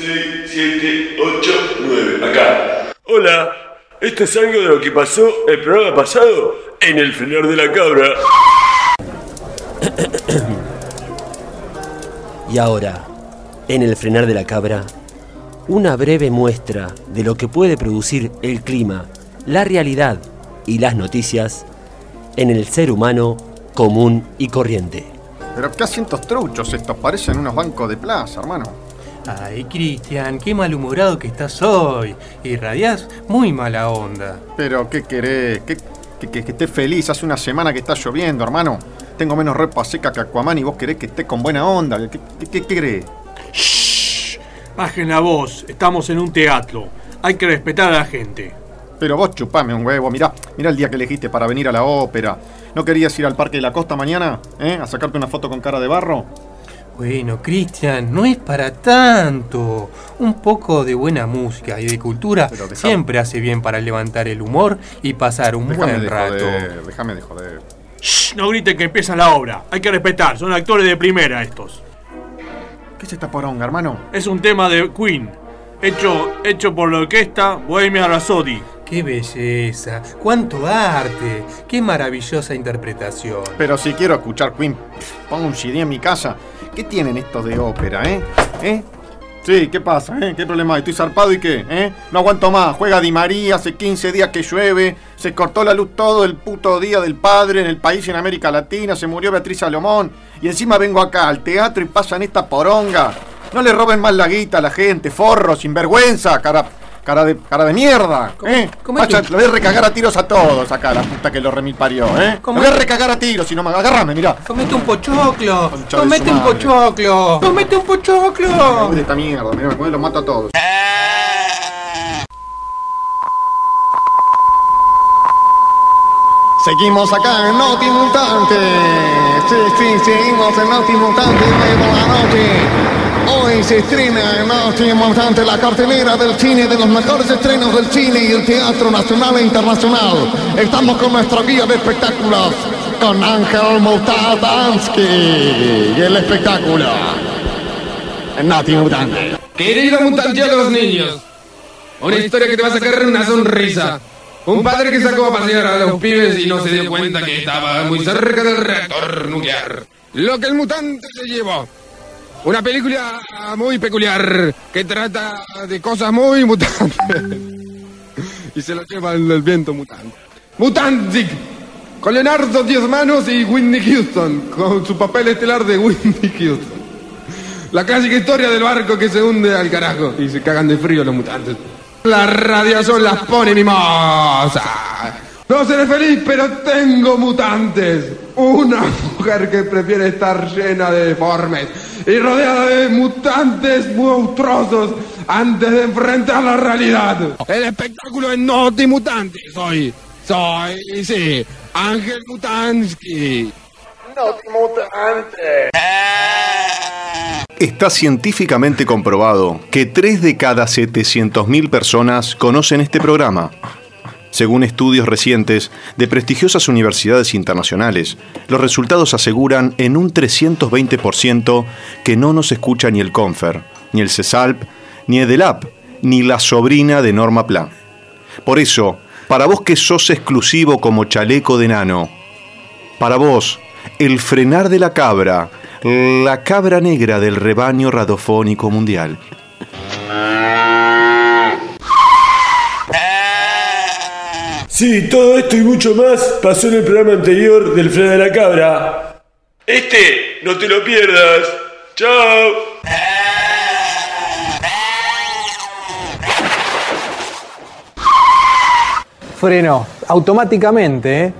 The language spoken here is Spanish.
6, 7, 8, 9. Acá. Hola. Esto es algo de lo que pasó el programa pasado en el frenar de la cabra. Y ahora, en el frenar de la cabra, una breve muestra de lo que puede producir el clima, la realidad y las noticias en el ser humano común y corriente. Pero qué asientos truchos estos, parecen unos bancos de plaza, hermano. Ay, Cristian, qué malhumorado que estás hoy. Irradiás muy mala onda. Pero qué querés, que, que, que, que esté feliz, hace una semana que está lloviendo, hermano. Tengo menos ropa seca que Aquaman y vos querés que esté con buena onda. ¿Qué, qué, qué, qué querés? Bajen la voz, estamos en un teatro. Hay que respetar a la gente. Pero vos chupame un huevo, mirá, mirá el día que elegiste para venir a la ópera. ¿No querías ir al Parque de la Costa mañana? ¿Eh? ¿A sacarte una foto con cara de barro? Bueno, Cristian, no es para tanto. Un poco de buena música y de cultura siempre hace bien para levantar el humor y pasar un buen de rato. joder, déjame de joder. Shh, no griten que empieza la obra. Hay que respetar, son actores de primera estos. ¿Qué es esta poronga, hermano? Es un tema de Queen, hecho, hecho por la orquesta Bohemia Rhapsody. ¡Qué belleza! ¡Cuánto arte! ¡Qué maravillosa interpretación! Pero si quiero escuchar Queen, pongo un CD en mi casa. ¿Qué tienen estos de ópera, eh? ¿Eh? Sí, ¿qué pasa? eh? ¿Qué problema hay? ¿Estoy zarpado y qué? ¿Eh? No aguanto más. Juega Di María, hace 15 días que llueve. Se cortó la luz todo el puto día del padre en el país y en América Latina. Se murió Beatriz Salomón. Y encima vengo acá al teatro y pasan esta poronga. No le roben más la guita a la gente, forro, sinvergüenza, cara, cara, de, cara de mierda. ¿eh? cómo Vaya, lo voy a recagar a tiros a todos acá, la puta que lo remil parió, ¿eh? Lo ¿Cómo voy a recagar a tiros, si no me agárrame, mirá. ¡Comete un pochoclo! ¡Comete un pochoclo! ¡Comete un pochoclo! De esta mierda, mirá, me los mato a todos. Seguimos acá en Noti Mutante. Sí, sí, seguimos en Noti Mutante nuevo la noche. Hoy se estrena en Noti Mutante la cartelera del cine de los mejores estrenos del cine y el teatro nacional e internacional. Estamos con nuestro guía de espectáculos, con Ángel Mutatansky. Y el espectáculo en Noti Mutante. Querido mutante a los niños, una historia que te va a sacar una sonrisa. Un padre que sacó a pasear a los pibes y no se dio cuenta que estaba muy cerca del reactor nuclear. Lo que el mutante se llevó. Una película muy peculiar que trata de cosas muy mutantes. y se lo lleva el, el viento mutante. Mutantic. Con Leonardo Diez Manos y Whitney Houston. Con su papel estelar de Whitney Houston. La clásica historia del barco que se hunde al carajo y se cagan de frío los mutantes. La radiación las pone mimosa. No seré feliz, pero tengo mutantes. Una mujer que prefiere estar llena de deformes y rodeada de mutantes monstruosos antes de enfrentar la realidad. El espectáculo es Noti Mutante. Soy, soy, sí, Ángel Mutansky. Está científicamente comprobado que 3 de cada 700.000 personas conocen este programa. Según estudios recientes de prestigiosas universidades internacionales, los resultados aseguran en un 320% que no nos escucha ni el Confer, ni el CESALP, ni EDELAP, ni la sobrina de Norma Pla. Por eso, para vos que sos exclusivo como chaleco de nano, para vos, el frenar de la cabra, la cabra negra del rebaño radiofónico mundial. Sí, todo esto y mucho más pasó en el programa anterior del Frenar de la Cabra. Este, no te lo pierdas. Chao. Frenó automáticamente, ¿eh?